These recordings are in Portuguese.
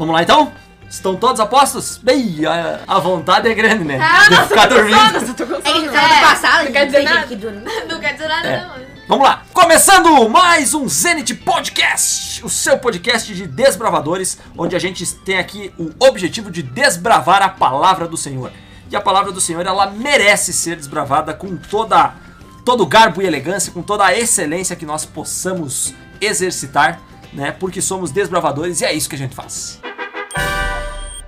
Vamos lá então? Estão todos apostos? Bem, a, a vontade é grande, né? Ah, de ficar dormindo. Nossa, eu tô com É que a gente sono. tava no passado, não quer dizer nada. que. Não quer dizer nada, É. não. Vamos lá, começando mais um Zenit Podcast, o seu podcast de desbravadores, onde a gente tem aqui o objetivo de desbravar a palavra do Senhor. E a palavra do Senhor, ela merece ser desbravada com toda todo o garbo e elegância, com toda a excelência que nós possamos exercitar, né? Porque somos desbravadores e é isso que a gente faz.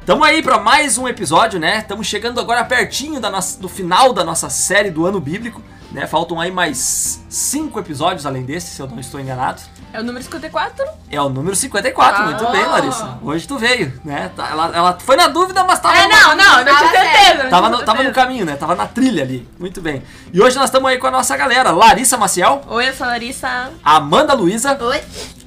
Tamo aí para mais um episódio, né? Estamos chegando agora pertinho da nossa, do final da nossa série do ano bíblico, né? Faltam aí mais cinco episódios além desse, se eu não estou enganado. É o número 54. É o número 54, Ah. muito bem, Larissa. Hoje tu veio, né? Tá- Ela, ela foi na dúvida, mas tava, É, não, não, eu não tinha Tava certeza. não tava, no, tava no caminho, né? Tava na trilha ali. Muito bem. E hoje nós estamos aí com a nossa galera: Larissa Maciel, Oi, eu sou a Larissa. Amanda Luiza, Oi?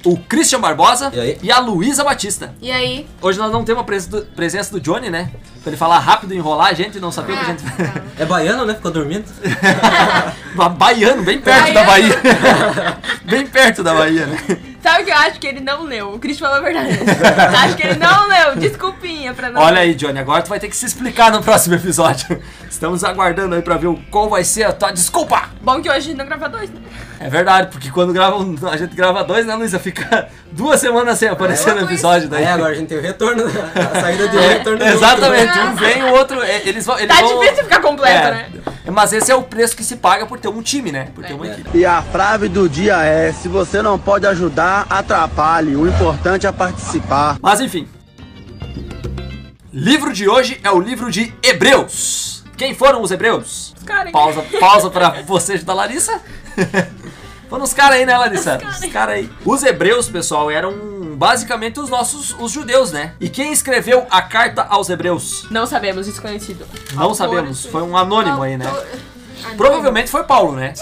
o Christian Barbosa E aí? e a Luísa Batista. E aí? Hoje nós não temos a pres- presença do Johnny, né? Pra ele falar rápido e enrolar a gente e não saber o que a gente. É baiano, né? Ficou dormindo. Ba- Baiano, bem perto da Bahia. bem perto da Bahia, né? Sabe o que eu acho que ele não leu? O Cris falou a verdade. acho que ele não leu. Desculpinha pra não. Olha aí, Johnny, agora tu vai ter que se explicar no próximo episódio. Estamos aguardando aí pra ver qual vai ser a tua desculpa. Bom que hoje a gente não grava dois, né? É verdade, porque quando grava um- a gente grava dois, né, Luísa? Fica duas semanas sem aparecer no episódio daí. É, agora a gente tem o retorno, a saída de um É, retorno do outro. exatamente, um vem, o outro. é, Eles vão. Eles Tá vão- difícil ficar completo, É. né? Mas esse é o preço que se paga por ter um time, né? Por ter uma É. equipe. E a frase do dia é: se você não pode ajudar, atrapalhe. O importante é participar. Mas enfim. Livro de hoje é o livro de Hebreus. Quem foram os Hebreus? Os caras. Pausa, pausa pra você da Larissa. Foram os caras aí, né, Larissa? Os caras aí. Os hebreus, pessoal, eram basicamente os nossos os judeus, né? E quem escreveu a carta aos hebreus? Não sabemos, desconhecido. Não Autor, sabemos. Foi um anônimo aí, né? Autor- Provavelmente foi Paulo, né?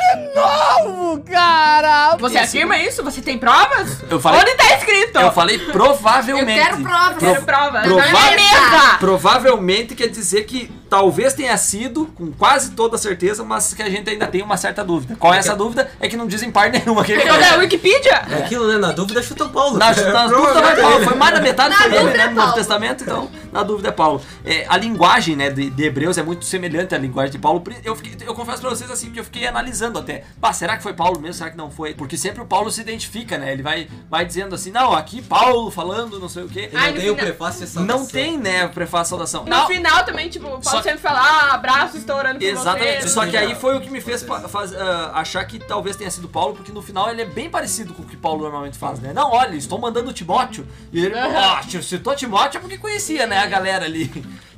Você afirma isso? Você tem provas? Eu falei- Onde tá escrito? Eu falei Eu provavelmente. quero prova. Quero prova. Prova- minha mesa. Provavelmente quer dizer que talvez tenha sido, com quase toda certeza, mas que a gente ainda tem uma certa dúvida. Qual é essa dúvida? É que não dizem par nenhuma. Que Então é a Wikipedia? É aquilo, né? Na dúvida, chuta o Paulo. Na, na dúvida vai Paulo. Foi mais da metade foi ele, né? é No Novo. Testamento, então, na dúvida é Paulo. É, a linguagem, né, de, de Hebreus é muito semelhante à linguagem de Paulo. Eu, fiquei- eu confesso pra vocês assim que eu fiquei analisando até. Pá, será que foi Paulo mesmo? Será que não foi? Porque sempre o Paulo se identifica, né? Ele vai, vai dizendo assim, não, aqui Paulo falando, não sei o quê. Ai, não tem o prefácio e saudação. Não tem, né, prefácio saudação. No Não, final também, tipo, o Paulo que- sempre fala, ah, abraço, estou orando por Exatamente. você. Só que aí foi o que me fez faz- ah, achar que talvez tenha sido Paulo, porque no final ele é bem parecido com o que Paulo normalmente faz, né? Não, olha, estou mandando o Timóteo. E ele, ah, citou Timóteo é porque conhecia, né, a galera ali.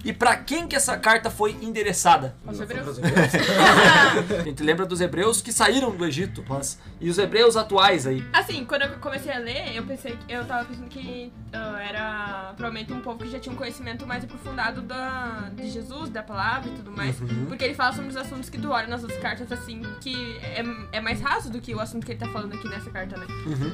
E pra quem que essa carta foi endereçada? Aos hebreus. A gente lembra dos hebreus que saíram do Egito, mas e os hebreus atuais aí? Assim, quando eu comecei a ler, eu pensei que eu tava pensando que ah, era provavelmente um povo que já tinha um conhecimento mais aprofundado da, de Jesus, da palavra e tudo mais. Uhum. Porque ele fala sobre os assuntos que tu olha nas outras cartas, assim, que é, é mais raso do que o assunto que ele tá falando aqui nessa carta, né?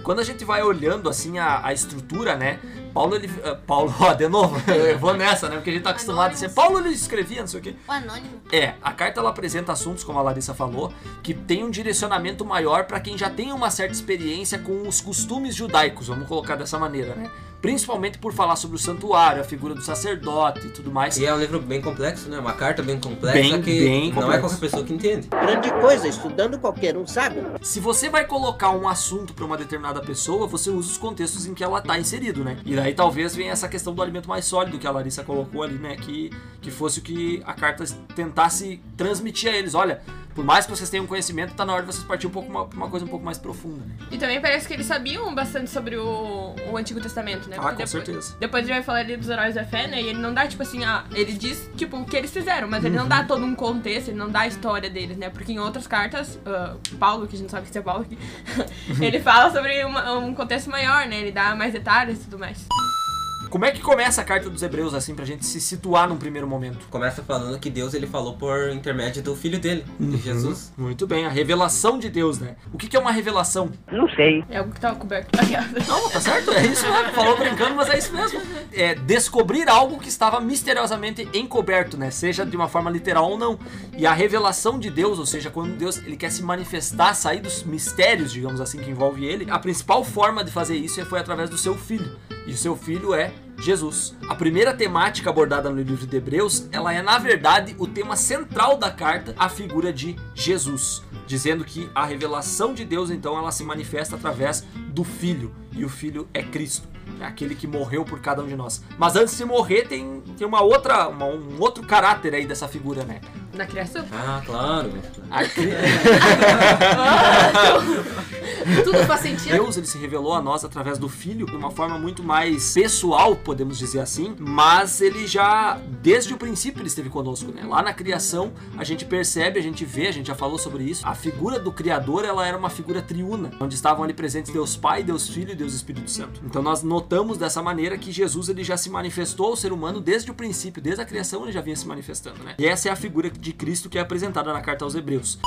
Quando a gente vai olhando assim a, a estrutura, né? Paulo ele. ah, Paulo, ó, de novo, eu vou nessa, né? Porque a gente tá acostumado a ser. Paulo ele escrevia, não sei o quê. O anônimo. É, a carta ela apresenta assuntos, como a Larissa falou, que tem um direcionamento maior para quem já tem uma certa experiência com os costumes judaicos, vamos colocar dessa maneira, né? Principalmente por falar sobre o santuário, a figura do sacerdote e tudo mais. E é um livro bem complexo, né? Uma carta bem complexa Bem, que bem não complexo. é qualquer pessoa que entende. Grande coisa, estudando qualquer um sabe. Se você vai colocar um assunto para uma determinada pessoa, você usa os contextos em que ela tá inserido, né? E daí talvez venha essa questão do alimento mais sólido que a Larissa colocou ali, né? Que, que fosse o que a carta tentasse transmitir a eles. Olha, por mais que vocês tenham conhecimento, tá na hora de vocês partir um pouco uma, uma coisa um pouco mais profunda, né? E também parece que eles sabiam bastante sobre o, o Antigo Testamento, né? Ah, Porque com depois, certeza. Depois ele vai falar ali dos heróis da fé, né? E ele não dá, tipo assim, ah, ele diz, tipo, o que eles fizeram, mas ele não Uhum. dá todo um contexto, ele não dá a história deles, né? Porque em outras cartas, ah, Paulo, que a gente sabe que é Paulo aqui, ele fala sobre uma- um contexto maior, né? Ele dá mais detalhes e tudo mais. Como é que começa a carta dos Hebreus, assim, pra gente se situar num primeiro momento? Começa falando que Deus ele falou por intermédio do filho dele, de Jesus. Muito bem, a revelação de Deus, né? O que, que é uma revelação? Não sei. É algo que tava coberto. Não, tá certo? É isso mesmo. Falou brincando, mas é isso mesmo. É descobrir algo que estava misteriosamente encoberto, né? Seja de uma forma literal ou não. E a revelação de Deus, ou seja, quando Deus ele quer se manifestar, sair dos mistérios, digamos assim, que envolve ele, a principal forma de fazer isso foi através do seu filho. E o seu filho é Jesus. A primeira temática abordada no livro de Hebreus, ela é na verdade o tema central da carta, a figura de Jesus, dizendo que a revelação de Deus então ela se manifesta através do Filho, e o Filho é Cristo. É aquele que morreu por cada um de nós. Mas antes de morrer, tem, tem uma outra, uma- um outro caráter aí dessa figura, né? Na criação? Ah, claro. A cri- Tudo faz sentido. Deus ele se revelou a nós através do Filho de uma forma muito mais pessoal, podemos dizer assim, mas ele já, desde o princípio, ele esteve conosco, né? Lá na criação, a gente percebe, a gente vê, a gente já falou sobre isso, a figura do Criador, ela era uma figura triuna, onde estavam ali presentes Deus Pai, Deus Filho e Deus Espírito Santo. Então nós notamos dessa maneira que Jesus ele já se manifestou ao ser humano desde o princípio, desde a criação ele já vinha se manifestando, né? E essa é a figura de Cristo que é apresentada na carta aos Hebreus.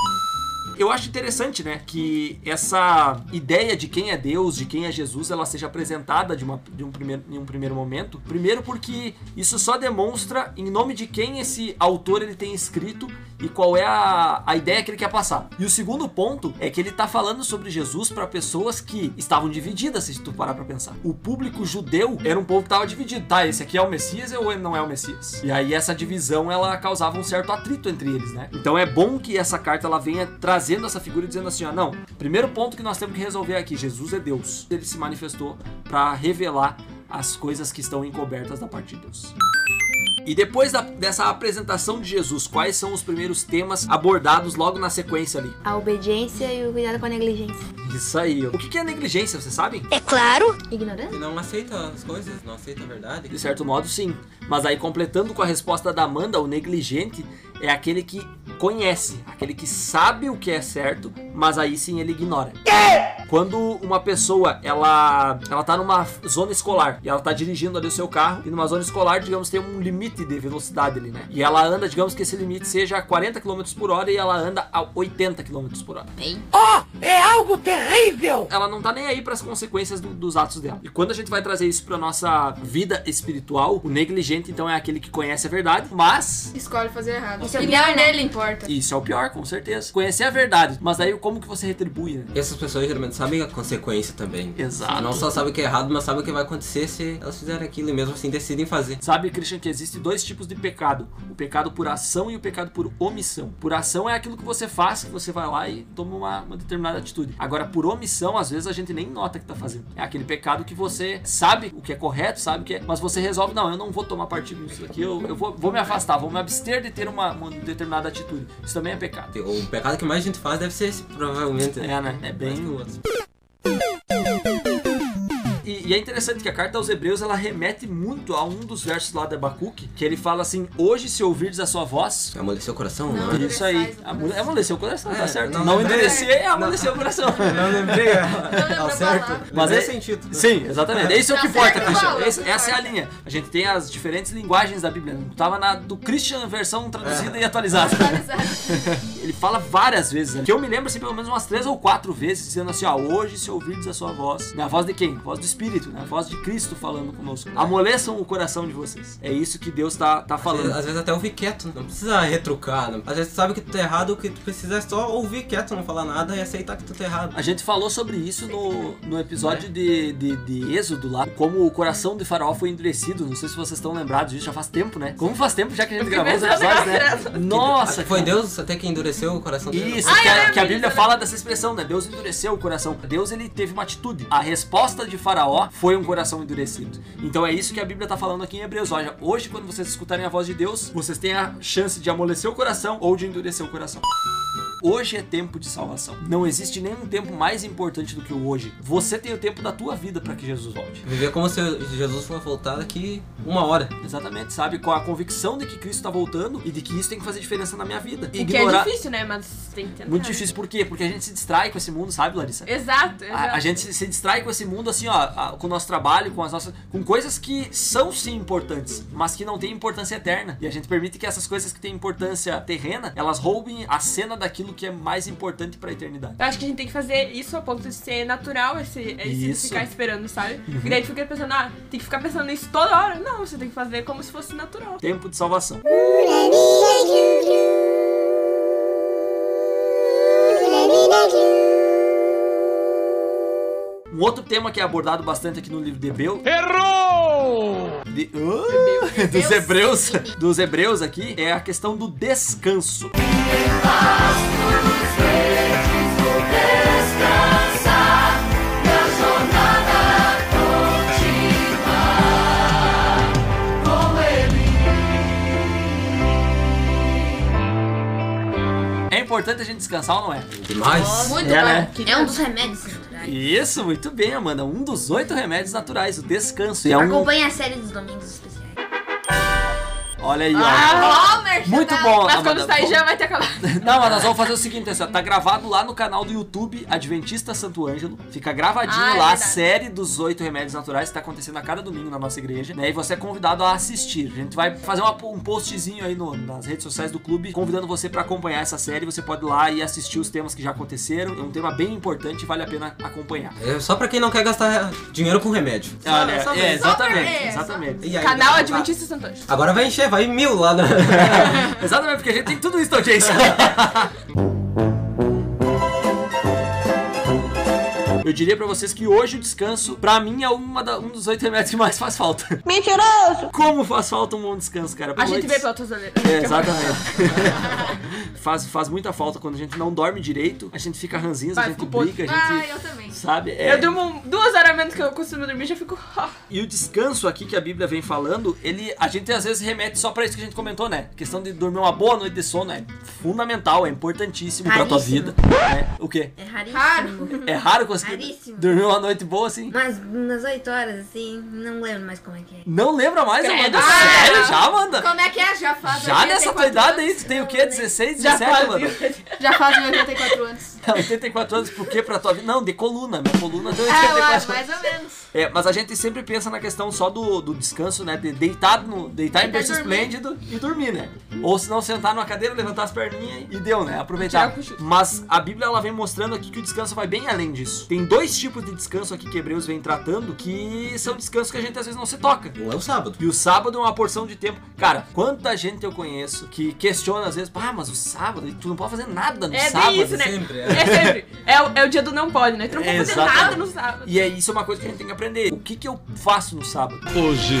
Eu acho interessante, né, que essa ideia de quem é Deus, de quem é Jesus, ela seja apresentada de, uma, de um primeiro, em um primeiro momento. Primeiro porque isso só demonstra em nome de quem esse autor ele tem escrito e qual é a, a ideia que ele quer passar. E o segundo ponto é que ele tá falando sobre Jesus para pessoas que estavam divididas, se tu parar pra pensar. O público judeu era um povo que tava dividido, tá, esse aqui é o Messias ou ele não é o Messias? E aí essa divisão, ela causava um certo atrito entre eles, né? Então é bom que essa carta ela venha trazendo essa figura e dizendo assim, ó, não, primeiro ponto que nós temos que resolver aqui, Jesus é Deus. Ele se manifestou para revelar as coisas que estão encobertas da parte de Deus. E depois da- dessa apresentação de Jesus, quais são os primeiros temas abordados logo na sequência ali? A obediência e o cuidado com a negligência. Isso aí. ó. O que que é negligência, vocês sabem? É claro. Ignorância? E não aceita as coisas, não aceita a verdade. De certo modo, sim. Mas aí, completando com a resposta da Amanda, o negligente é aquele que conhece, aquele que sabe o que é certo, mas aí sim ele ignora. Quando uma pessoa, ela, ela tá numa zona escolar e ela tá dirigindo ali o seu carro e numa zona escolar, digamos, tem um limite de velocidade ali, né? E ela anda, digamos que esse limite seja 40 km por hora e ela anda a 80 km por hora. É algo terrível! ela não tá nem aí para as consequências do- dos atos dela. E quando a gente vai trazer isso para nossa vida espiritual, o negligente então é aquele que conhece a verdade, mas Escolhe fazer errado. Isso é e pior, né? nele importa. isso é o pior, com certeza. Conhecer a verdade, mas daí como que você retribui, né? E essas pessoas geralmente sabem a consequência também. Exato. Não só sabem que é errado, mas sabem o que vai acontecer se elas fizerem aquilo e mesmo assim decidem fazer. Sabe, Christian, que existe dois tipos de pecado: o pecado por ação e o pecado por omissão. Por ação é aquilo que você faz, que você vai lá e toma uma, uma determinada atitude. Agora, por omissão, às vezes a gente nem nota que tá fazendo. É aquele pecado que você sabe o que é correto, sabe o que é, mas você resolve, não, eu não vou tomar partido nisso aqui, eu, eu vou, vou me afastar, vou me abster de ter uma, uma determinada atitude. Isso também é pecado. O pecado que mais gente faz deve ser esse, provavelmente. É, né? É bem. O. E, e é interessante que a carta aos Hebreus ela remete muito a um dos versos lá de Abacuque, que ele fala assim: Hoje, se ouvirdes a sua voz, Amoleceu o coração? Não, Não, é? Isso aí. Amole- Amoleceu o coração, tá É, certo. não Não, lembrei. endurecer é amolecer o coração. Não lembrei lembro ao a certo. Mas Lembrei é- o sentido. Sim, exatamente. É isso Tá que importa, Christian. Esse- essa é a linha. A gente tem as diferentes linguagens da Bíblia. Tava na do Christian versão traduzida e atualizada. Ele fala várias vezes. ali. Que eu me lembro assim, pelo menos umas três ou quatro vezes, dizendo assim: ó, hoje se ouvirdes a sua voz. Né? A voz de quem? A voz do Espírito, né? A voz de Cristo falando conosco. Amoleçam o coração de vocês. É isso que Deus tá, tá Às vezes, falando. às vezes até ouvir quieto, não precisa retrucar. Não. Às vezes tu sabe que tu tá errado, o que tu precisa é só ouvir quieto, não falar nada e aceitar que tu tá errado. A gente falou sobre isso no, no episódio de, de, de Êxodo lá, como o coração de Faraó foi endurecido. Não sei se vocês estão lembrados disso, já faz tempo, né? Como faz tempo já que a gente gravou os episódios, né? Nossa, Foi cara. Deus até que endureceu o coração dele. Isso, Ai, que, a, que a Bíblia fala dessa expressão, né? Deus endureceu o coração. Deus, ele teve uma atitude. A resposta de Faraó foi um coração endurecido. Então é isso que a Bíblia tá falando aqui em Hebreus. Olha, hoje, quando vocês escutarem a voz de Deus, vocês têm a chance de amolecer o coração ou de endurecer o coração. Hoje é tempo de salvação. Não existe nenhum tempo mais importante do que o hoje. Você tem o tempo da tua vida para que Jesus volte. Viver como se Jesus fosse voltar daqui uma hora. Exatamente, sabe? Com a convicção de que Cristo tá voltando e de que isso tem que fazer diferença na minha vida. O que é difícil, né? Mas tem que tentar. Muito difícil, por quê? Porque a gente se distrai com esse mundo, sabe, Larissa? Exato, exato. A, a gente se, se distrai com esse mundo assim, ó, a- com o nosso trabalho, com as nossas, com coisas que são sim importantes, mas que não têm importância eterna. E a gente permite que essas coisas que têm importância terrena, elas roubem a cena daquilo que é mais importante para a eternidade. Eu acho que a gente tem que fazer isso a ponto de ser natural esse, esse Isso. ficar esperando, sabe? E daí tu fica pensando, ah, tem que ficar pensando nisso toda hora. Não, você tem que fazer como se fosse natural. Tempo de salvação. Um outro tema que é abordado bastante aqui no livro de Hebeu. Errou! de- dos hebreus, dos hebreus aqui é a questão do descanso. É importante a gente descansar ou não é? Demais. Muito É, bom. né? É um dos remédios naturais. Isso, muito bem, Amanda. Um dos oito remédios naturais, o descanso. E é um... Acompanhe a série dos domingos especiais. Olha aí, ó. Ah, merchan Muito da- bom, Mas quando sair já vai ter acabado. Não, mas nós vamos fazer o seguinte, assim, ó, tá gravado lá no canal do YouTube Adventista Santo Ângelo. Fica gravadinho Ah, é lá a verdade. série dos oito remédios naturais que tá acontecendo a cada domingo na nossa igreja, né? E você é convidado a assistir. A gente vai fazer uma- um postzinho aí no- nas redes sociais do clube, convidando você pra acompanhar essa série. Você pode ir lá e assistir os temas que já aconteceram. É um tema bem importante e vale a pena acompanhar. É só pra quem não quer gastar dinheiro com remédio. Olha, só é, exatamente, é, só- exatamente. E aí, Canal tá- Adventista Santo Anjo. Agora vai encher, vai mil lá na. Exatamente, porque a gente tem tudo isso, audiência. Eu diria pra vocês que hoje o descanso, pra mim, é uma da- um dos oito remédios que mais faz falta. Mentiroso! Como faz falta um bom descanso, cara? A Por gente noites- vê pela tosaneira. É, exatamente. faz, faz muita falta quando a gente não dorme direito, a gente fica ranzinza, a gente briga, a Ah, gente. eu também. Sabe? É. Eu durmo duas horas a menos que eu costumo dormir já fico. ah. E o descanso aqui que a Bíblia vem falando, ele a gente às vezes remete só pra isso que a gente comentou, né? A questão de dormir uma boa noite de sono é fundamental, é importantíssimo pra tua Raríssimo. vida. né? O quê? É raríssimo. Raro. É raro conseguir Raríssimo. dormir uma noite boa assim? Mas umas 8 horas, assim, não lembro mais como é que é. Não lembra mais. Amanda? Ah, Sério? Já, Amanda? Como é que é? Já faz Já nessa tua 84 idade anos. aí, tu tem o quê? 16, Já 17, faz. Amanda? Já fazem 84 anos. 84 anos, por quê pra tua vida? Não, de coluna, minha coluna tem É, 84 mais, anos. mais ou menos. É, mas a gente sempre pensa na questão só do, do descanso, né? De deitar, no, deitar em berço esplêndido e dormir, né? Ou se não, sentar numa cadeira, levantar as perninhas e deu, né? Aproveitar. Mas a Bíblia ela vem mostrando aqui que o descanso vai bem além disso. Tem dois tipos de descanso aqui que Hebreus vem tratando que são descansos que a gente às vezes não se toca. Um é o sábado. E o sábado é uma porção de tempo. Cara, quanta gente eu conheço que questiona às vezes, ah, mas o sábado, tu não pode fazer nada no É sábado. bem isso, né? sempre, é. É sempre. É, o- é o dia do não pode, né? Tu não pode fazer Exatamente. nada no sábado. E é isso é uma coisa que a gente tem que aprender. O que que eu faço no sábado? Hoje,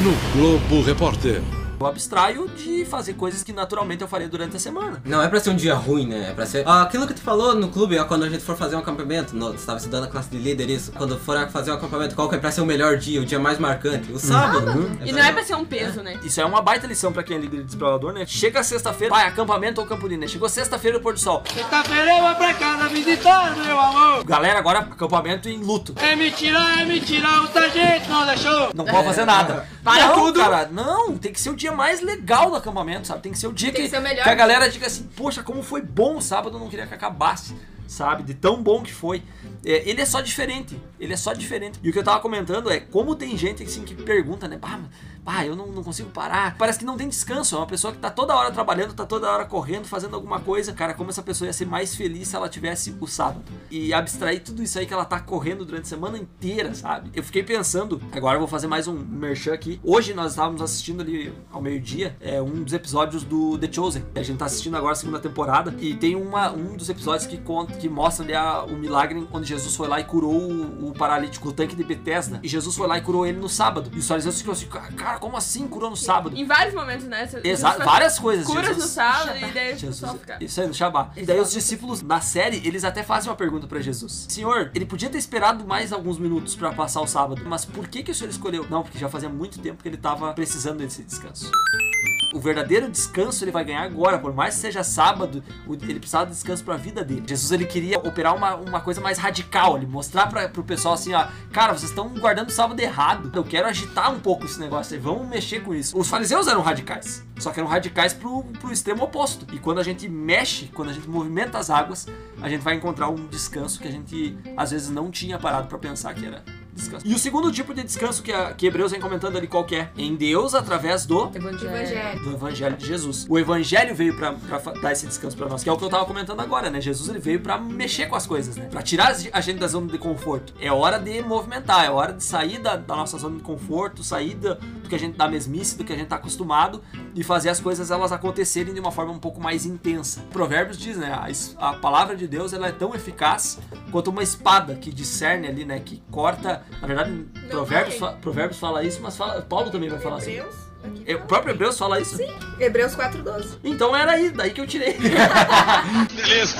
no Globo Repórter. Eu abstraio de fazer coisas que naturalmente eu faria durante a semana. Não é pra ser um dia ruim, né? É pra ser. Ah, aquilo que tu falou no clube, ó, quando a gente for fazer um acampamento, no, tu estava estudando a classe de líder, isso. Quando for fazer um acampamento, qual que é pra ser o melhor dia, o dia mais marcante? O sábado. E não é pra ser um peso, né? Isso é uma baita lição pra quem é líder de explorador, né? Chega sexta-feira, vai, acampamento ou Campolina. Chegou sexta-feira, o pôr do sol. Sexta-feira eu vou pra casa visitar, meu amor. Galera, agora acampamento em luto. É mentira, é mentira, o sargento não deixou. Não pode fazer nada. Para não, tudo. cara, não. Tem que ser o dia mais legal do acampamento, sabe? Tem que ser o dia que, que que a dia. galera diga assim, poxa, como foi bom o sábado, eu não queria que acabasse. Sabe? De tão bom que foi. É, ele é só diferente. Ele é só diferente. E o que eu tava comentando é como tem gente assim que pergunta, né? Bah, bah eu não, não consigo parar. Parece que não tem descanso. É uma pessoa que tá toda hora trabalhando, tá toda hora correndo, fazendo alguma coisa. Cara, como essa pessoa ia ser mais feliz se ela tivesse o sábado. E abstrair tudo isso aí que ela tá correndo durante a semana inteira, sabe? Eu fiquei pensando, agora eu vou fazer mais um merchan aqui. Hoje nós estávamos assistindo ali ao meio-dia é, um dos episódios do The Chosen. A gente tá assistindo agora a segunda temporada. E tem uma, um dos episódios que conta, que mostra ali a- o milagre onde Jesus foi lá e curou o, o paralítico, o tanque de Bethesda. E Jesus foi lá e curou ele no sábado. E os fariseus ficam assim, cara, como assim curou no sábado? Em vários momentos, né? Exato, várias coisas. Curas Jesus. no sábado e daí Jesus, fica. isso aí no Shabá. E daí os discípulos na série, eles até fazem uma pergunta pra Jesus. Senhor, ele podia ter esperado mais alguns minutos pra passar o sábado, mas por que que o senhor escolheu? Não, porque já fazia muito tempo que ele tava precisando desse descanso. O verdadeiro descanso ele vai ganhar agora, por mais que seja sábado, o- ele precisava de descanso pra vida dele. Jesus ele queria operar uma, uma coisa mais radical, ele mostrar pra, pro pessoal assim, ó, cara, vocês estão guardando o sábado errado. Eu quero agitar um pouco esse negócio vamos mexer com isso. Os fariseus eram radicais, só que eram radicais pro, pro extremo oposto. E quando a gente mexe, quando a gente movimenta as águas, a gente vai encontrar um descanso que a gente às vezes não tinha parado pra pensar que era descanso. E o segundo tipo de descanso que, a, que Hebreus vem comentando ali qual que é? Em Deus através do Evangelho. do evangelho de Jesus. O evangelho veio pra, pra dar esse descanso pra nós, que é o que eu tava comentando agora, né? Jesus ele veio pra mexer com as coisas, né? Pra tirar a gente da zona de conforto. É hora de movimentar, é hora de sair da, da nossa zona de conforto, sair da- do que a gente da mesmice, do que a gente tá acostumado e fazer as coisas elas acontecerem de uma forma um pouco mais intensa. Provérbios diz, né? A, a palavra de Deus ela é tão eficaz quanto uma espada que discerne ali, né? Que corta. Na verdade, Provérbios, fa- Provérbios fala isso, mas fala- Paulo também vai falar assim. Hebreus? Aqui É, O próprio Hebreus fala isso? Sim. Hebreus 4,12. Então era aí, daí que eu tirei. Beleza.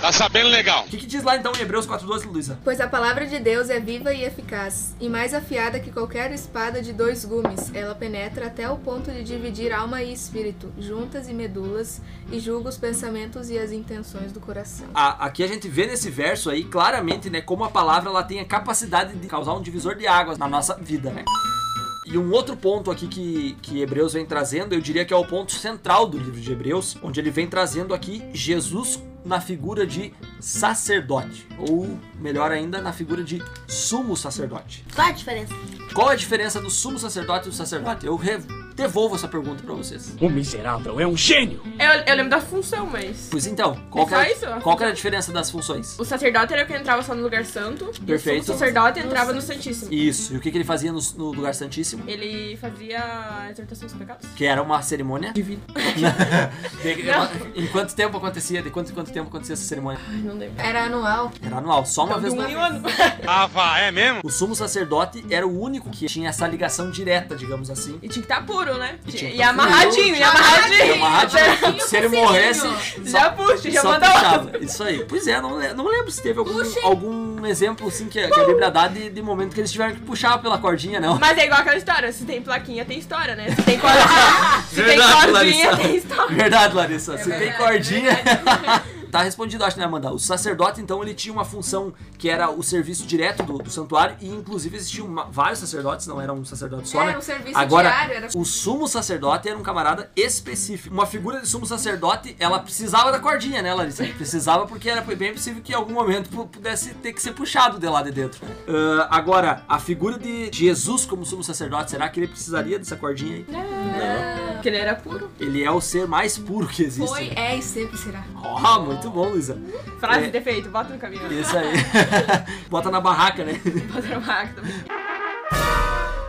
Tá sabendo legal. O que, que diz lá então em Hebreus 4,12, Luísa? Pois a palavra de Deus é viva e eficaz, e mais afiada que qualquer espada de dois gumes. Ela penetra até o ponto de dividir alma e espírito, juntas e medulas, e julga os pensamentos e as intenções do coração. A- aqui a gente vê nesse verso aí claramente, né, como a palavra ela tem a capacidade de causar um divisor de águas na nossa vida, né? E um outro ponto aqui que, que Hebreus vem trazendo, eu diria que é o ponto central do livro de Hebreus, onde ele vem trazendo aqui Jesus na figura de sacerdote, ou melhor ainda, na figura de sumo sacerdote. Qual a diferença? Qual a diferença do sumo sacerdote e do sacerdote? Eu re- devolvo essa pergunta pra vocês. O miserável é um gênio. Eu, eu lembro da função, mas. Pois então, qual, É que era, isso? qual que era a diferença das funções? O sacerdote era o que entrava só no lugar santo. Perfeito. O sacerdote entrava no Santíssimo. Isso, e o que, que ele fazia no, no lugar santíssimo? Ele fazia a exortação dos pecados. Que era uma cerimônia. Divino. De- em quanto tempo acontecia? De quanto em quanto tempo acontecia essa cerimônia? Ai, não lembro. Era anual. Era anual, só uma De vez um no um ano. Ah, vá, é mesmo? O sumo sacerdote era o único que tinha essa ligação direta, digamos assim. E tinha que estar puro, né? E amarradinho, e amarradinho. amarradinho. Se ele morresse, Já puxa, já manda puxava. Isso aí. Pois é, não, não lembro se teve algum, algum exemplo assim que, a- que a Bíblia dá de, de momento que eles tiveram que puxar pela cordinha, não. Mas é igual aquela história, se tem plaquinha, tem história, né? Se tem cordinha, se tem Verdade, cordinha, Larissa. tem história. Verdade, Larissa. Se tem verdade, cordinha. Tá respondido, acho, né, Amanda? O sacerdote, então, ele tinha uma função que era o serviço direto do, do santuário, e inclusive existiam ma- vários sacerdotes, não era um sacerdote só, Era né? um serviço Agora, diário, era- o sumo sacerdote era um camarada específico. Uma figura de sumo sacerdote, ela precisava da cordinha, né, Larissa? Precisava porque era bem possível que em algum momento pu- pudesse ter que ser puxado de lá de dentro. Ah, agora, a figura de Jesus como sumo sacerdote, será que ele precisaria dessa cordinha aí? Porque ele era puro. Ele é o ser mais puro que existe. Foi, né? é e sempre será. Ó, muito bom, Luísa. Frase É. de defeito, bota no caminho. Isso aí. Bota na barraca, né? Bota no barraco também.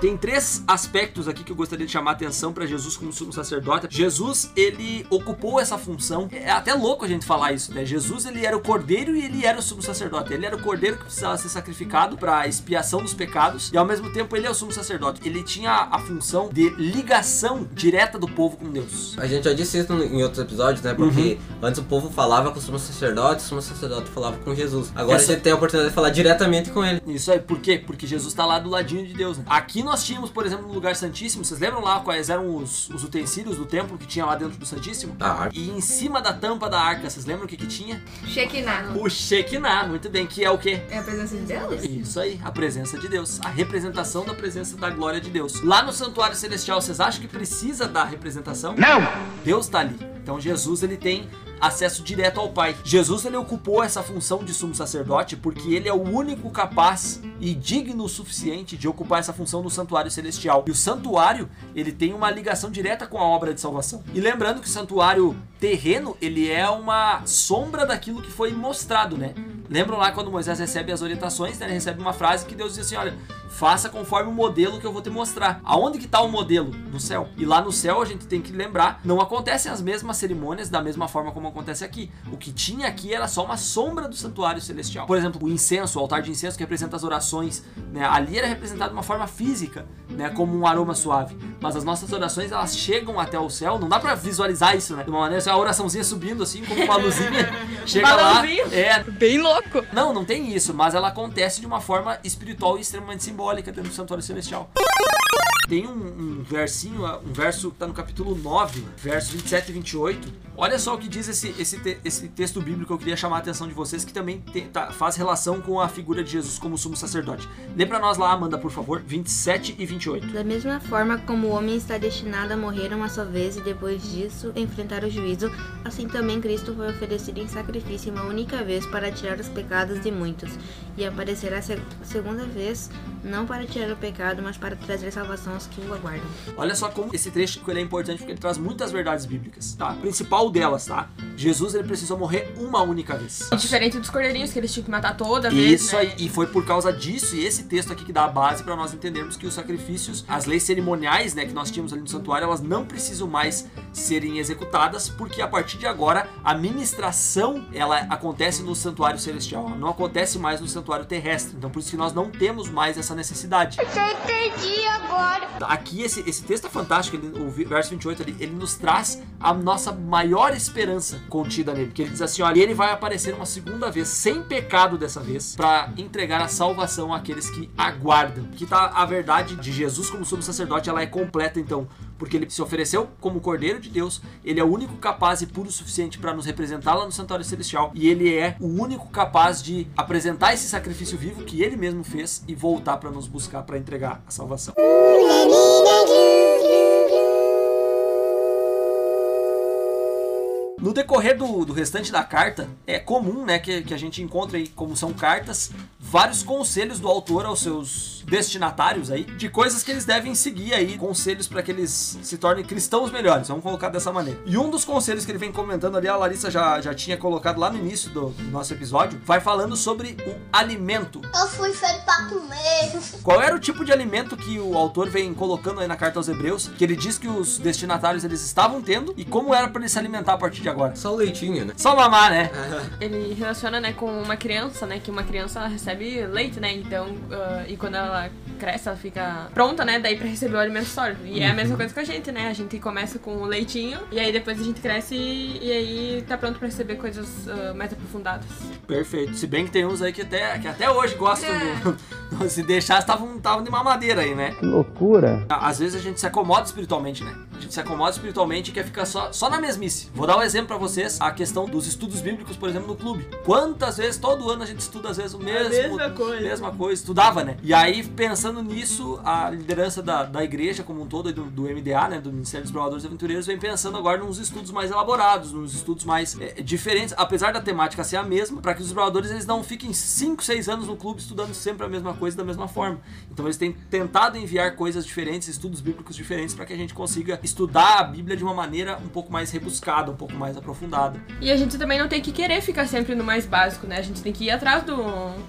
Tem três aspectos aqui que eu gostaria de chamar a atenção para Jesus como sumo sacerdote. Jesus, ele ocupou essa função. É até louco a gente falar isso, né? Jesus, ele era o cordeiro e ele era o sumo sacerdote. Ele era o cordeiro que precisava ser sacrificado para expiação dos pecados e ao mesmo tempo ele é o sumo sacerdote. Ele tinha a função de ligação direta do povo com Deus. A gente já disse isso em outros episódios, né? Porque antes o povo falava com o sumo sacerdote, o sumo sacerdote falava com Jesus. Agora Essa- a gente tem a oportunidade de falar diretamente com ele. Isso aí, por quê? Porque Jesus tá lá do ladinho de Deus, né? Aqui nós tínhamos, por exemplo, no lugar santíssimo, vocês lembram lá quais eram os, os utensílios do templo que tinha lá dentro do santíssimo? A arca. E em cima da tampa da arca, vocês lembram o que que tinha? Shekinah. O Shekinah, muito bem, que é o quê? É a presença de Deus? Isso aí, a presença de Deus, a representação da presença da glória de Deus. Lá no santuário celestial, vocês acham que precisa da representação? Não! Deus tá ali. Então Jesus ele tem acesso direto ao Pai. Jesus ele ocupou essa função de sumo sacerdote porque ele é o único capaz e digno o suficiente de ocupar essa função no santuário celestial. E o santuário, ele tem uma ligação direta com a obra de salvação. E lembrando que o santuário terreno, ele é uma sombra daquilo que foi mostrado, né? Lembram lá quando Moisés recebe as orientações, né? Ele recebe uma frase que Deus diz assim, olha, faça conforme o modelo que eu vou te mostrar. Aonde que tá o modelo? No céu. E lá no céu a gente tem que lembrar, não acontecem as mesmas cerimônias da mesma forma como acontece aqui. O que tinha aqui era só uma sombra do santuário celestial. Por exemplo, o incenso, o altar de incenso que representa as orações, né? Ali era representado de uma forma física, né? Como um aroma suave. Mas as nossas orações, elas chegam até o céu, não dá pra visualizar isso, né? De uma maneira, assim, a oraçãozinha subindo assim, como uma luzinha, chega lá, é, Bem louco. não, não tem isso, mas ela acontece de uma forma espiritual e extremamente simbólica dentro do santuário celestial. Tem um, um versinho, um verso que tá no capítulo 9, verso 27 e 28. Olha só o que diz esse, esse, te- esse texto bíblico que eu queria chamar a atenção de vocês, que também tem- tá- faz relação com a figura de Jesus como sumo sacerdote. Lê pra nós lá, Amanda, por favor, 27 e 28. Da mesma forma como o homem está destinado a morrer uma só vez e depois disso enfrentar o juízo, assim também Cristo foi oferecido em sacrifício uma única vez para tirar os pecados de muitos, e aparecerá se- segunda vez, não para tirar o pecado, mas para trazer salvação que o aguardam. Olha só como esse trecho ele é importante porque ele traz muitas verdades bíblicas, tá? A principal delas, tá? Jesus ele precisou morrer uma única vez. E diferente dos cordeirinhos, que eles tinham que matar toda vez, Isso né? aí, e foi por causa disso e esse texto aqui que dá a base para nós entendermos que os sacrifícios, as leis cerimoniais, né, que nós tínhamos ali no santuário, elas não precisam mais serem executadas, porque a partir de agora a ministração ela acontece no santuário celestial, ela não acontece mais no santuário terrestre. Então por isso que nós não temos mais essa necessidade. entendi agora. Aqui esse, esse texto é fantástico, ele- o verso 28 ali, ele nos traz a nossa maior esperança contida nele, que ele diz assim, olha, ele vai aparecer uma segunda vez, sem pecado dessa vez, para entregar a salvação àqueles que aguardam. Aqui tá a verdade de Jesus como sumo sacerdote, ela é completa então, porque ele se ofereceu como Cordeiro de Deus, ele é o único capaz e puro o suficiente para nos representar lá no santuário celestial, e ele é o único capaz de apresentar esse sacrifício vivo que ele mesmo fez e voltar para nos buscar para entregar a salvação. No decorrer do, do restante da carta, é comum né, que, que a gente encontre aí, como são cartas, vários conselhos do autor aos seus destinatários aí, de coisas que eles devem seguir aí, conselhos para que eles se tornem cristãos melhores, vamos colocar dessa maneira. E um dos conselhos que ele vem comentando ali, a Larissa já, já tinha colocado lá no início do, do nosso episódio, vai falando sobre o alimento. Eu fui feito pra comer. Qual era o tipo de alimento que o autor vem colocando aí na carta aos Hebreus, que ele diz que os destinatários eles estavam tendo e como era para eles se alimentar a partir de agora? Só o leitinho, né? Só mamar, né? Ele relaciona, né, com uma criança, né, que uma criança ela recebe leite, né, então, ah, e quando ela cresce, ela fica pronta, né, daí pra receber o alimento sólido. E é a mesma coisa com a gente, né, a gente começa com o leitinho, e aí depois a gente cresce e, e aí tá pronto pra receber coisas ah, mais aprofundadas. Perfeito. Se bem que tem uns aí que até, que até hoje gostam do. Se deixar, estavam estavam de mamadeira aí, né? Que loucura. Às vezes a gente se acomoda espiritualmente, né? A gente se acomoda espiritualmente e quer ficar só, só na mesmice. Vou dar um exemplo pra vocês, a questão dos estudos bíblicos, por exemplo, no clube. Quantas vezes, todo ano a gente estuda, às vezes, o mesmo. mesma coisa. Mesma coisa, estudava, né? E aí, pensando nisso, a liderança da, da igreja como um todo, do, do MDA, né? Do Ministério dos Bravadores e Aventureiros, vem pensando agora nos estudos mais elaborados, nos estudos mais é, diferentes, apesar da temática ser a mesma, para que os bravadores eles não fiquem 5, 6 anos no clube estudando sempre a mesma coisa da mesma forma. Então eles têm tentado enviar coisas diferentes, estudos bíblicos diferentes, para que a gente consiga estudar a Bíblia de uma maneira um pouco mais rebuscada, um pouco mais aprofundada. E a gente também não tem que querer ficar sempre no mais básico, né? A gente tem que ir atrás do,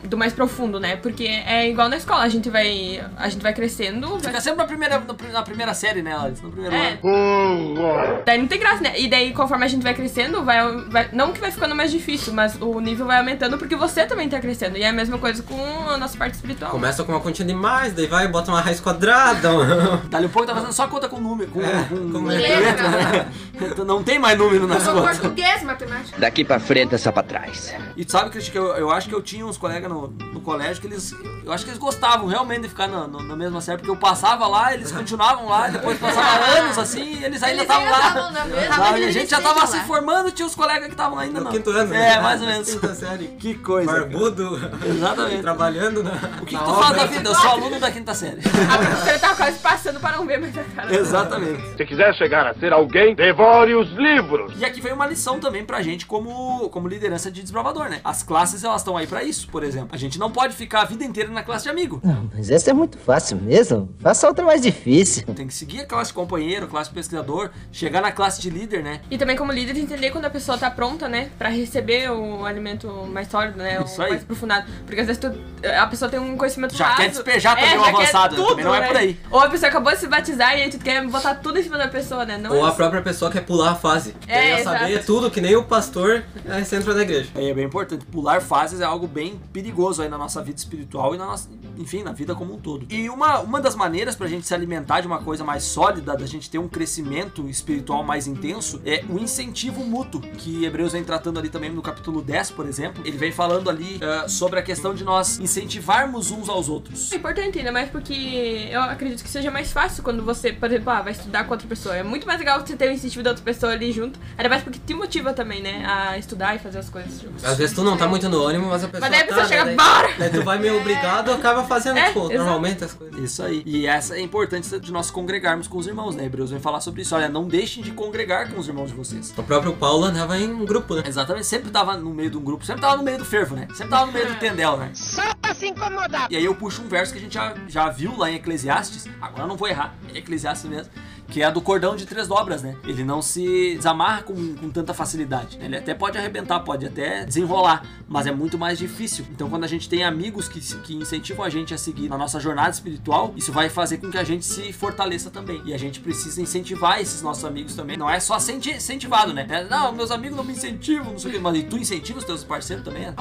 do mais profundo, né? Porque é igual na escola, a gente vai, a gente vai crescendo, vai Fica sempre na primeira, na primeira série, né? No primeiro É. ano. Daí não tem graça, né? E daí, conforme a gente vai crescendo, vai, vai- Não que vai ficando mais difícil, mas o nível vai aumentando porque você também tá crescendo. E é a mesma coisa com a nossa parte espiritual. Começa com uma continha de mais, daí vai e bota uma raiz quadrada. Dali um pouco tá fazendo só conta com número, com, É, com, com letra, né? Então não tem mais número nas Eu sou contas. português, matemática. Daqui pra frente é só pra trás. E tu sabe, Cristian, que eu, eu acho que eu tinha uns colegas no, no colégio que eles. Eu acho que eles gostavam realmente de ficar na, no- na mesma série, porque eu passava lá, eles continuavam lá, depois passava anos assim, e eles ainda estavam lá. estavam na mesma. Sabe? A gente já tava lá. se formando, tinha os colegas que estavam ainda No não. quinto ano, É, né? mais ou menos. Quinta série. Que coisa. Barbudo. Exatamente. Trabalhando na. O que, que tu fala da vida? Eu sou aluno da quinta série. A professora tava quase passando para não ver mais a cara. Exatamente. Se quiser chegar a ser alguém, devore os livros. E aqui veio uma lição também pra gente como, como liderança de desbravador, né? As classes, elas estão aí pra isso, por exemplo. A gente não pode ficar a vida inteira na classe de amigo. Não, mas essa é muito fácil mesmo. Faça outra mais difícil. Tem que seguir a classe de companheiro, a classe de pesquisador, chegar na classe de líder, né? E também como líder entender quando a pessoa tá pronta, né, Pra receber o alimento mais sólido, né, Isso o aí. mais aprofundado. Porque às vezes tu- a pessoa tem um conhecimento Já raso. quer despejar também é, o avançado, né? tudo, Também não é né? por aí. Ou a pessoa acabou de se batizar e aí tu quer botar tudo em cima da pessoa, né? Não Ou é a assim. própria pessoa quer pular a fase. É, Quer saber exato. tudo, que nem o pastor, você entra na igreja. Aí é bem importante. Pular fases é algo bem perigoso aí na nossa vida espiritual e na nossa, enfim, na vida como um todo. E uma, uma das maneiras pra gente se alimentar de uma coisa mais sólida, da gente ter um crescimento espiritual mais intenso, é o incentivo mútuo, que Hebreus vem tratando ali também no capítulo 10, por exemplo. Ele vem falando ali ah, sobre a questão de nós incentivarmos uns aos outros. É importante, ainda mais porque eu acredito que seja mais fácil quando você, por exemplo, ah, vai estudar com outra pessoa. É muito mais legal você ter o incentivo da outra pessoa ali junto. Ainda mais porque te motiva também, né? A estudar e fazer as coisas juntos. Às vezes tu não tá muito no ânimo, mas a pessoa Mas daí a pessoa tá, chega, né? bora! Daí tu vai meio obrigado, acaba fazendo, É, tipo, exato. normalmente as coisas. Isso aí. E essa é a importância de nós congregarmos com os irmãos, né? Hebreus vem falar sobre isso. Olha, não deixem de congregar com os irmãos de vocês. O próprio Paulo andava em um grupo, né? Exatamente, sempre tava no meio de um grupo, sempre tava no meio do fervo, né? Sempre tava no meio do tendel, né? Só pra se incomodar. E aí eu puxo um verso que a gente já, já viu lá em Eclesiastes, agora eu não vou errar, é Eclesiastes mesmo, que é a do cordão de três dobras, né? Ele não se desamarra com, com tanta facilidade. Ele até pode arrebentar, pode até desenrolar, mas é muito mais difícil. Então quando a gente tem amigos que, que incentivam a gente a seguir na nossa jornada espiritual, isso vai fazer com que a gente se fortaleça também. E a gente precisa incentivar esses nossos amigos também. Não é só incentivado, né? É, não, meus amigos não me incentivam, não sei o que, mas e tu incentiva os teus parceiros também? né?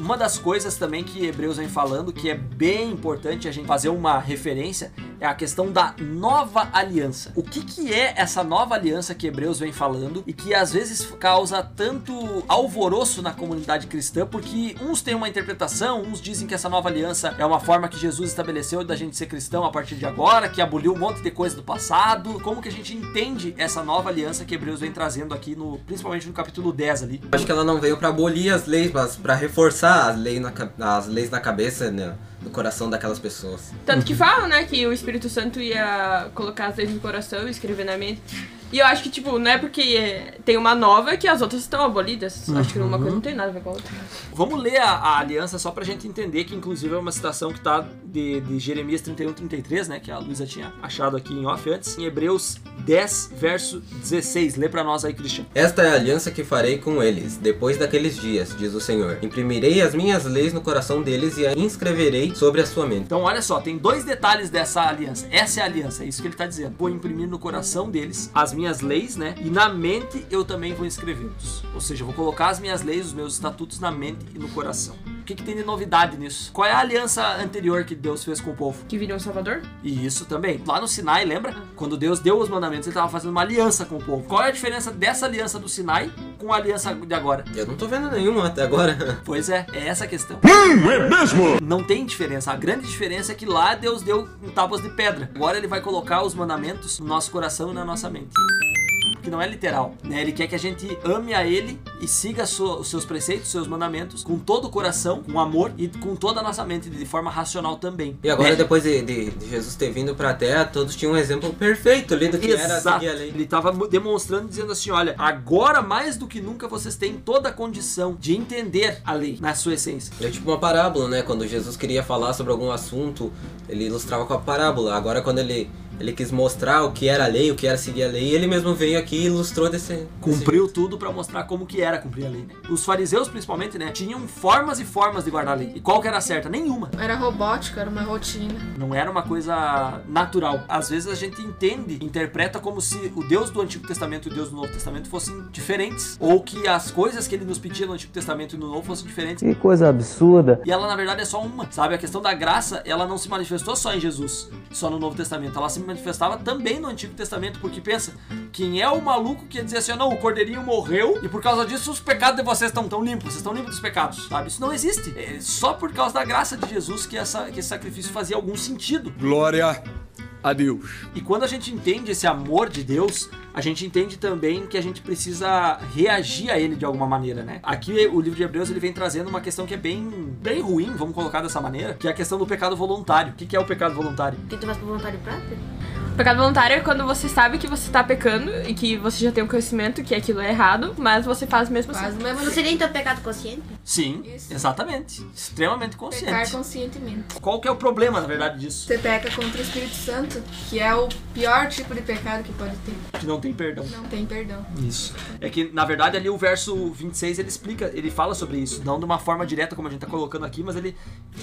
Uma das coisas também que Hebreus vem falando, que é bem importante a gente fazer uma referência, é a questão da nova aliança. O que, que é essa nova aliança que Hebreus vem falando e que às vezes causa tanto alvoroço na comunidade cristã, porque uns têm uma interpretação, uns dizem que essa nova aliança é uma forma que Jesus estabeleceu da gente ser cristão a partir de agora, que aboliu um monte de coisa do passado. Como que a gente entende essa nova aliança que Hebreus vem trazendo aqui, no, principalmente no capítulo 10 ali? Acho que ela não veio pra abolir as leis, mas pra reforçar as leis na, as leis na cabeça, né? No coração daquelas pessoas. Tanto que falam, né, que o Espírito Santo ia colocar as leis no coração e escrever na mente. E eu acho que, tipo, não é porque é, tem uma nova que as outras estão abolidas. Acho que uma coisa não tem nada a ver com a outra. Vamos ler a, a aliança só pra gente entender que, inclusive, é uma citação que tá de, de Jeremias 31, 33, né? Que a Luísa tinha achado aqui em off antes. Em Hebreus 10, verso 16. Lê pra nós aí, Christian. Esta é a aliança que farei com eles, depois daqueles dias, diz o Senhor. Imprimirei as minhas leis no coração deles e a inscreverei sobre a sua mente. Então, olha só, tem dois detalhes dessa aliança. Essa é a aliança, é isso que ele tá dizendo. Vou imprimir no coração deles as minhas leis, né? E na mente eu também vou escrevê-los. Ou seja, eu vou colocar as minhas leis, os meus estatutos na mente e no coração. O que, que tem de novidade nisso? Qual é a aliança anterior que Deus fez com o povo? Que viria um Salvador? E isso também. Lá no Sinai, lembra? Quando Deus deu os mandamentos, ele estava fazendo uma aliança com o povo. Qual é a diferença dessa aliança do Sinai com a aliança de agora? Eu não tô vendo nenhuma até agora. Pois é, é essa a questão. Não tem diferença. A grande diferença é que lá Deus deu em tábuas de pedra. Agora ele vai colocar os mandamentos no nosso coração e na nossa mente. Que não é literal, né? Ele quer que a gente ame a Ele e siga sua- os seus preceitos, os seus mandamentos, com todo o coração, com amor e com toda a nossa mente, de forma racional também. E agora, né? depois de, de- de Jesus ter vindo pra terra, todos tinham um exemplo perfeito ali do que era Exato. seguir a lei. Ele estava demonstrando, dizendo assim: olha, agora mais do que nunca vocês têm toda a condição de entender a lei na sua essência. É tipo uma parábola, né? Quando Jesus queria falar sobre algum assunto, ele ilustrava com a parábola. Agora, quando ele, ele quis mostrar o que era a lei, o que era seguir a lei, ele mesmo veio aqui e ilustrou desse. desse Cumpriu tudo para mostrar como que era cumprir a lei. Né? Os fariseus, principalmente, né, tinham formas e formas de guardar a lei. E qual que era a certa? Nenhuma. Era robótica, era uma rotina. Não era uma coisa natural. Às vezes a gente entende, interpreta como se o Deus do Antigo Testamento e o Deus do Novo Testamento fossem diferentes. Ou que as coisas que ele nos pedia no Antigo Testamento e no Novo fossem diferentes. Que coisa absurda. E ela, na verdade, é só uma. Sabe? A questão da graça, ela não se manifestou só em Jesus, só no Novo Testamento. Ela se manifestava também no Antigo Testamento, porque pensa, quem é o maluco que ia dizer assim, "Ah, não, o cordeirinho morreu e por causa disso os pecados de vocês estão tão limpos, vocês estão limpos dos pecados, sabe? Isso não existe. É só por causa da graça de Jesus que, essa, que esse sacrifício fazia algum sentido. Glória a Deus. E quando a gente entende esse amor de Deus, a gente entende também que a gente precisa reagir a ele de alguma maneira, né? Aqui o livro de Hebreus ele vem trazendo uma questão que é bem, bem ruim, vamos colocar dessa maneira, que é a questão do pecado voluntário. O que que é o pecado voluntário? Que tu faz por vontade própria? Pecado voluntário é quando você sabe que você tá pecando e que você já tem o conhecimento que aquilo é errado, mas você faz mesmo assim. Faz o mesmo Não seria então pecado consciente? Sim, Isso. exatamente. Extremamente pecar consciente. conscientemente. Qual que é o problema, na verdade, disso? Você peca contra o Espírito Santo, que é o pior tipo de pecado que pode ter. Que não tem perdão. Não tem perdão. Isso. É que, na verdade, ali o verso 26 ele explica, ele fala sobre isso. Não de uma forma direta, como a gente tá colocando aqui, mas ele,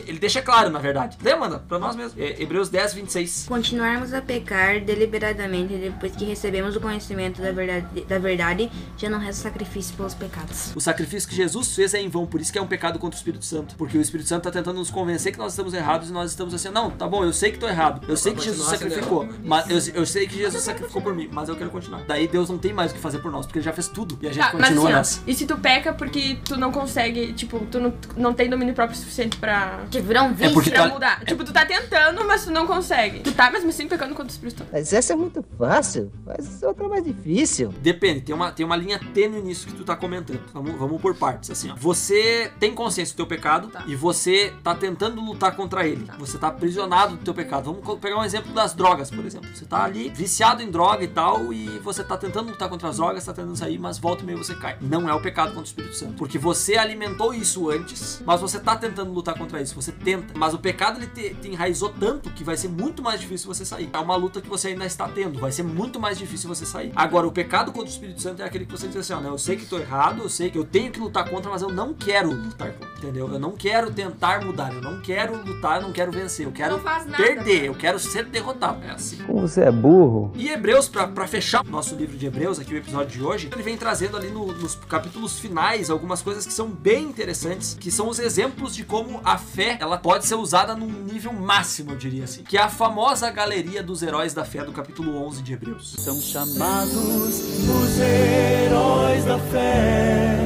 ele deixa claro, na verdade. Lê, manda, pra nós mesmo. É, Hebreus 10, 26. Continuarmos a pecar pecar deliberadamente depois que recebemos o conhecimento da verdade, da verdade, já não resta sacrifício pelos pecados. O sacrifício que Jesus fez é em vão, por isso que é um pecado contra o Espírito Santo. Porque o Espírito Santo tá tentando nos convencer que nós estamos errados e nós estamos assim, não, tá bom, eu sei que tô errado. Eu sei que Jesus sacrificou. Mas eu, eu sei que Jesus sacrificou por mim, mas eu quero continuar. Daí Deus não tem mais o que fazer por nós, porque ele já fez tudo. E a gente Tá, mas continua assim, ó, nessa. e se tu peca porque tu não consegue, tipo, tu não, não tem domínio próprio suficiente pra, Que virou um vício. porque pra tu- mudar? Tipo, tu tá tentando, mas tu não consegue. Tu tá mesmo assim pecando contra o Espírito Santo. Mas essa é muito fácil. Faz outra mais difícil. Depende, tem uma, tem uma linha tênue nisso que tu tá comentando. Vamos, vamos por partes, assim, ó. Você tem consciência do teu pecado Tá. e você tá tentando lutar contra ele. Você tá aprisionado do teu pecado. Vamos pegar um exemplo das drogas, por exemplo. Você tá ali viciado em droga e tal, e você tá tentando lutar contra as drogas, tá tentando sair, mas volta e meio você cai. Não é o pecado contra o Espírito Santo. Porque você alimentou isso antes, mas você tá tentando lutar contra isso. Você tenta. Mas o pecado ele te, te enraizou tanto que vai ser muito mais difícil você sair. É uma luta que você ainda está tendo. Vai ser muito mais difícil você sair. Agora, o pecado contra o Espírito Santo é aquele que você diz assim, ó, né? Eu sei que tô errado, eu sei que eu tenho que lutar contra, mas eu não quero lutar contra. Entendeu? Eu não quero tentar mudar, eu não quero lutar, eu não quero vencer, eu quero nada, perder, cara. eu quero ser derrotado. É assim. Como você é burro. E Hebreus, pra pra fechar o nosso livro de Hebreus, aqui o episódio de hoje, ele vem trazendo ali no- nos capítulos finais algumas coisas que são bem interessantes, que são os exemplos de como a fé ela pode ser usada num nível máximo, eu diria assim. Que é a famosa galeria dos heróis da fé do capítulo 11 de Hebreus. São chamados os heróis da fé,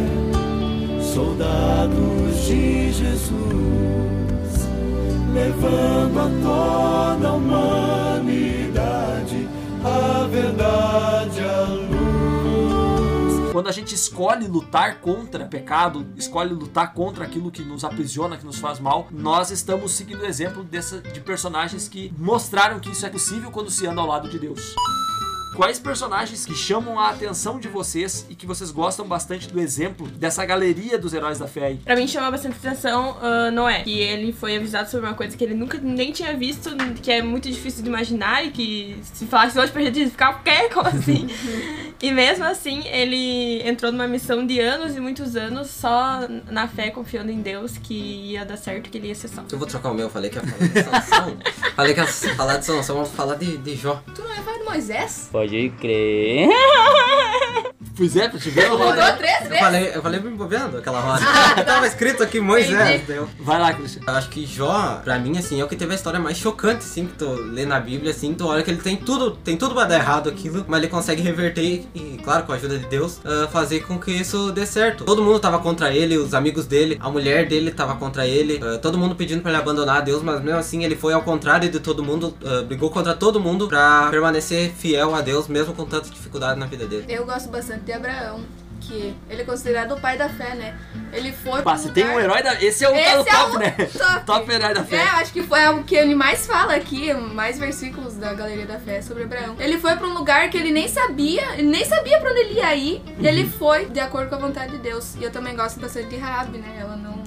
soldados de Jesus, levando a toda a humanidade a verdade, a luz. Quando a gente escolhe lutar contra o pecado, escolhe lutar contra aquilo que nos aprisiona, que nos faz mal, nós estamos seguindo o exemplo dessa, de personagens que mostraram que isso é possível quando se anda ao lado de Deus. Quais personagens que chamam a atenção de vocês e que vocês gostam bastante do exemplo dessa galeria dos heróis da fé aí? Pra mim chama bastante atenção ah, Noé, que ele foi avisado sobre uma coisa que ele nunca nem tinha visto, que é muito difícil de imaginar e que se falasse hoje pra gente ficar, o quê? Como assim? e mesmo assim, ele entrou numa missão de anos e muitos anos só na fé, confiando em Deus que ia dar certo, que ele ia ser salvo. Eu vou trocar o meu, falei que ia falar de Sansão. falei que ia falar de Sansão, vamos falar de, de Jó. Tu não de Moisés? Pode crer. Pois é, pra te ver, Mudou três Eu vezes? falei, eu falei bem bobeando aquela hora. Tava escrito aqui Moisés. Deu. Vai lá, Cristian. Eu acho que Jó, pra mim, assim, é o que teve a história mais chocante, assim, que tu lê na Bíblia, assim, tu olha que ele tem tudo, tem tudo pra dar errado aquilo, mas ele consegue reverter e, claro, com a ajuda de Deus, ah, fazer com que isso dê certo. Todo mundo tava contra ele, os amigos dele, a mulher dele tava contra ele, ah, todo mundo pedindo pra ele abandonar a Deus, mas mesmo assim ele foi ao contrário de todo mundo, ah, brigou contra todo mundo pra permanecer fiel a Deus, mesmo com tanta dificuldade na vida dele. Eu gosto bastante de Abraão, que ele é considerado o pai da fé, né? Ele foi Pá, se tem um lugar- herói da. Esse é o, Esse tá é top, o né? top. top herói da É, fé. acho que foi o que ele mais fala aqui, mais versículos da Galeria da Fé sobre Abraão. Ele foi pra um lugar que ele nem sabia, ele nem sabia pra onde ele ia ir, e ele foi de acordo com a vontade de Deus. E eu também gosto bastante de Raab, né? Ela não,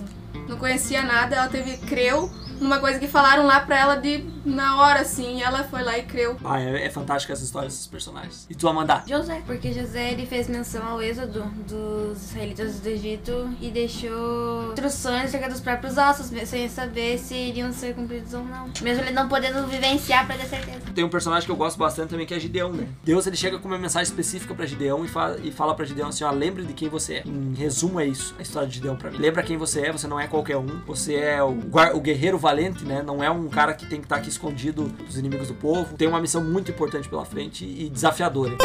não conhecia nada, ela teve creu numa coisa que falaram lá pra ela de na hora assim, e ela foi lá e creu. Ah, é, é fantástica essa história desses personagens. E tu, Amanda? José, porque José ele fez menção ao êxodo dos israelitas do Egito e deixou instruções acerca dos próprios ossos, sem saber se iriam ser cumpridos ou não. Mesmo ele não podendo vivenciar pra ter certeza. Tem um personagem que eu gosto bastante também que é Gideão, né? Deus ele chega com uma mensagem específica pra Gideão e, fa e fala pra Gideão assim: ó, lembre de quem você é. Em resumo, é isso, a história de Gideão pra mim. Lembra quem você é, você não é qualquer um. Você é o, o guerreiro valente, né? Não é um cara que tem que estar aqui escondido dos inimigos do povo. Tem uma missão muito importante pela frente e desafiadora.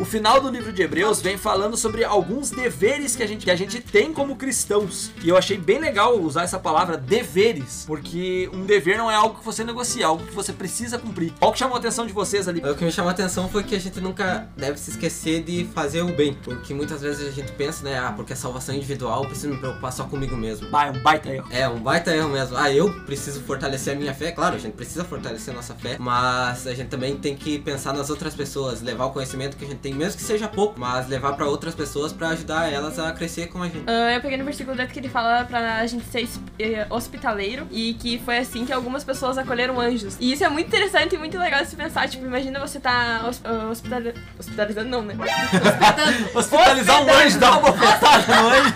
O final do livro de Hebreus vem falando sobre alguns deveres que a gente, que a gente tem como cristãos. E eu achei bem legal usar essa palavra deveres, porque um dever não é algo que você negocia, é algo que você precisa cumprir. Qual que chamou a atenção de vocês ali? O que me chamou a atenção foi que a gente nunca deve se esquecer de fazer o bem. Porque muitas vezes a gente pensa, né? Ah, porque a salvação é individual, eu preciso me preocupar só comigo mesmo. Ah, é um baita erro. É, um baita erro mesmo. Ah, eu preciso fortalecer a minha fé. Claro, a gente precisa fortalecer a nossa fé. Mas a gente também tem que pensar nas outras pessoas. Levar o conhecimento que a gente tem, mesmo que seja pouco. Mas levar pra outras pessoas pra ajudar elas a crescer com a gente. Ah, eu peguei no versículo 10 que ele fala pra gente ser eh, hospitaleiro e que foi assim que algumas pessoas acolheram anjos. E isso é muito interessante e muito legal de se pensar. Tipo, imagina você tá ah, hospitali- hospitalizando, não, né? Hospitalizar um anjo, dar uma bofetada no anjo.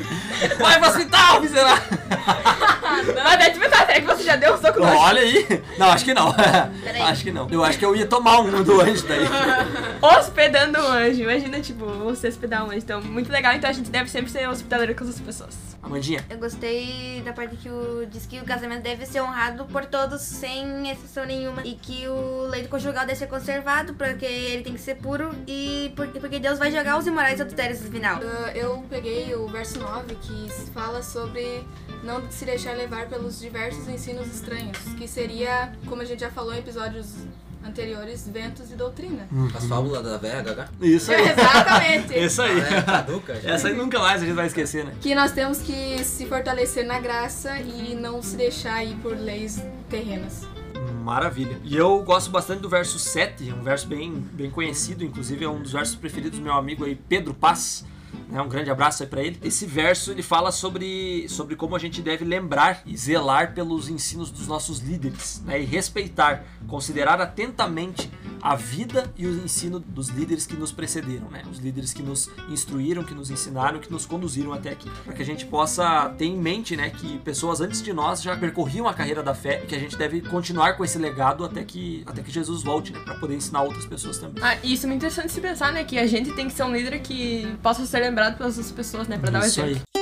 Vai pro hospital, miserável. Mas daí tu pensar, será que você já deu um soco Olha aí. Não, acho que não. Peraí. Acho que não. Eu acho que eu ia tomar um do anjo daí. Hospedando um anjo. Imagina, tipo, você hospedar um anjo. Então, muito legal. Então, a gente deve sempre ser hospitaleiro com as pessoas. Amandinha. Eu gostei da parte que o diz que o casamento deve ser honrado por todos sem exceção nenhuma e que o leito conjugal deve ser conservado porque ele tem que ser puro e porque, porque Deus vai jogar os imorais adultérios no final. Ah, eu peguei o verso 9 que fala sobre não se deixar levar pelos diversos ensinos estranhos, que seria, como a gente já falou em episódios anteriores, ventos e doutrina. As fábulas da velha Gaga. Isso aí. Exatamente. Isso aí. É, caduca. Essa aí nunca mais a gente vai esquecer, né? Que nós temos que se fortalecer na graça e não se deixar ir por leis terrenas. Maravilha. E eu gosto bastante do verso 7, um verso bem, bem conhecido, inclusive é um dos versos preferidos do meu amigo aí, Pedro Paz. Né? Um grande abraço aí pra ele. Esse verso ele fala sobre, sobre como a gente deve lembrar e zelar pelos ensinos dos nossos líderes, né? E respeitar, considerar atentamente a vida e o ensino dos líderes que nos precederam, né? Os líderes que nos instruíram, que nos ensinaram, que nos conduziram até aqui. Para que a gente possa ter em mente, né, que pessoas antes de nós já percorriam a carreira da fé e que a gente deve continuar com esse legado até que, até que Jesus volte, né, para poder ensinar outras pessoas também. Ah, isso é muito interessante se pensar, né? Que a gente tem que ser um líder que possa ser lembrado pelas outras pessoas, né? Pra dar Isso exemplo. aí.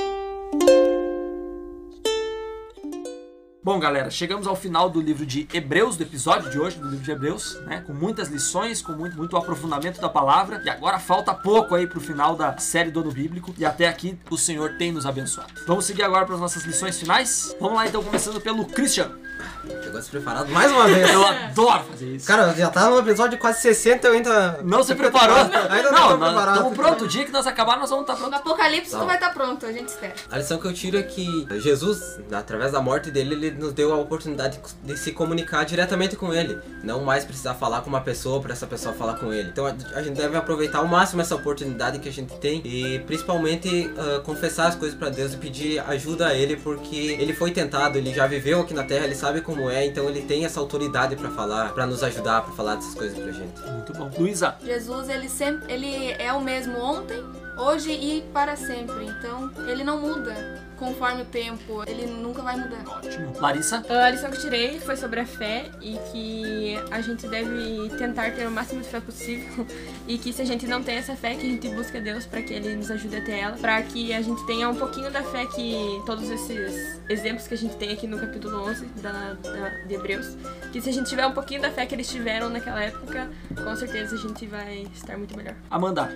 Bom, galera, chegamos ao final do livro de Hebreus, do episódio de hoje do livro de Hebreus, né? Com muitas lições, com muito, muito aprofundamento da palavra. E agora falta pouco aí pro final da série do ano bíblico. E até aqui o Senhor tem nos abençoado. Vamos seguir agora para as nossas lições finais? Vamos lá então, começando pelo Christian. Chegou despreparado mais uma vez. Eu adoro fazer isso. Cara, já tá no episódio de quase 60 eu ainda. Não se preparou? Ainda não, não, tô nós preparado. estamos prontos. O dia que nós acabar, nós vamos estar No prontos. Apocalipse Tá. tu vai estar pronto, a gente espera. A lição que eu tiro é que Jesus, através da morte dele, ele nos deu a oportunidade de se comunicar diretamente com ele. Não mais precisar falar com uma pessoa para essa pessoa falar com ele. Então a gente deve aproveitar ao máximo essa oportunidade que a gente tem e principalmente ah, confessar as coisas para Deus e pedir ajuda a ele porque ele foi tentado, ele já viveu aqui na Terra, ele sabe como é, então ele tem essa autoridade para falar, para nos ajudar, para falar dessas coisas pra gente. Muito bom. Luísa, Jesus, ele sempre, ele é o mesmo ontem, hoje e para sempre. Então, ele não muda conforme o tempo. Ele nunca vai mudar. ótimo. Larissa, A lição que tirei foi sobre a fé e que a gente deve tentar ter o máximo de fé possível e que se a gente não tem essa fé, que a gente busca Deus para que Ele nos ajude a ter ela, para que a gente tenha um pouquinho da fé que todos esses exemplos que a gente tem aqui no capítulo 11 da, da- de Hebreus, que se a gente tiver um pouquinho da fé que eles tiveram naquela época, com certeza a gente vai estar muito melhor. Amanda,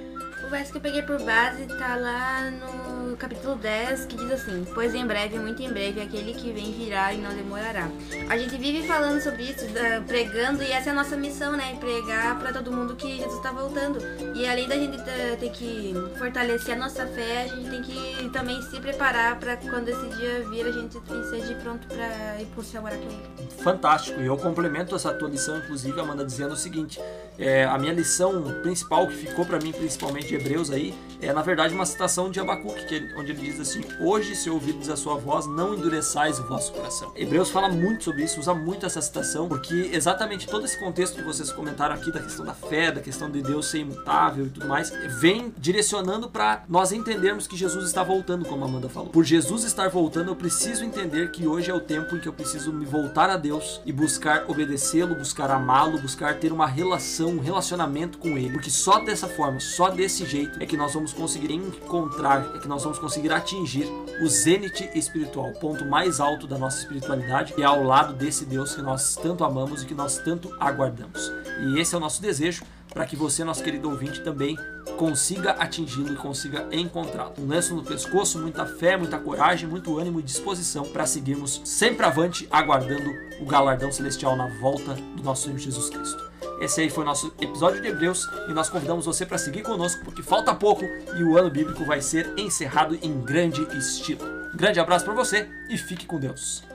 O verso que eu peguei por base tá lá no capítulo 10, que diz assim: Pois em breve, muito em breve, aquele que vem virá e não demorará. A gente vive falando sobre isso, pregando, e essa é a nossa missão, né? Pregar pra todo mundo que Jesus tá voltando. E além da gente ter, que fortalecer a nossa fé, a gente tem que também se preparar pra quando esse dia vir, a gente esteja pronto pra ir pro céu morar com ele. fantástico. E eu complemento essa tua lição, inclusive, Amanda, dizendo o seguinte: é, a minha lição principal, que ficou para mim, principalmente Hebreus aí, é na verdade uma citação de Abacuque, que ele- onde ele diz assim: Hoje, se ouvirdes a sua voz, não endureçais o vosso coração. Hebreus fala muito sobre isso, usa muito essa citação, porque exatamente todo esse contexto que vocês comentaram aqui, da questão da fé, da questão de Deus ser imutável e tudo mais, vem direcionando para nós entendermos que Jesus está voltando, como a Amanda falou. Por Jesus estar voltando, eu preciso entender que hoje é o tempo em que eu preciso me voltar a Deus e buscar obedecê-lo, buscar amá-lo, buscar ter uma relação, um relacionamento com ele. Porque só dessa forma, só desse jeito é que nós vamos conseguir encontrar, é que nós vamos conseguir atingir o zênite espiritual, o ponto mais alto da nossa espiritualidade, que é ao lado desse Deus que nós tanto amamos e que nós tanto aguardamos. E esse é o nosso desejo para que você, nosso querido ouvinte, também consiga atingi-lo e consiga encontrá-lo. Um lenço no pescoço, muita fé, muita coragem, muito ânimo e disposição para seguirmos sempre avante, aguardando o galardão celestial na volta do nosso Senhor Jesus Cristo. Esse aí foi o nosso episódio de Hebreus e nós convidamos você para seguir conosco porque falta pouco e o ano bíblico vai ser encerrado em grande estilo. Grande abraço para você e fique com Deus.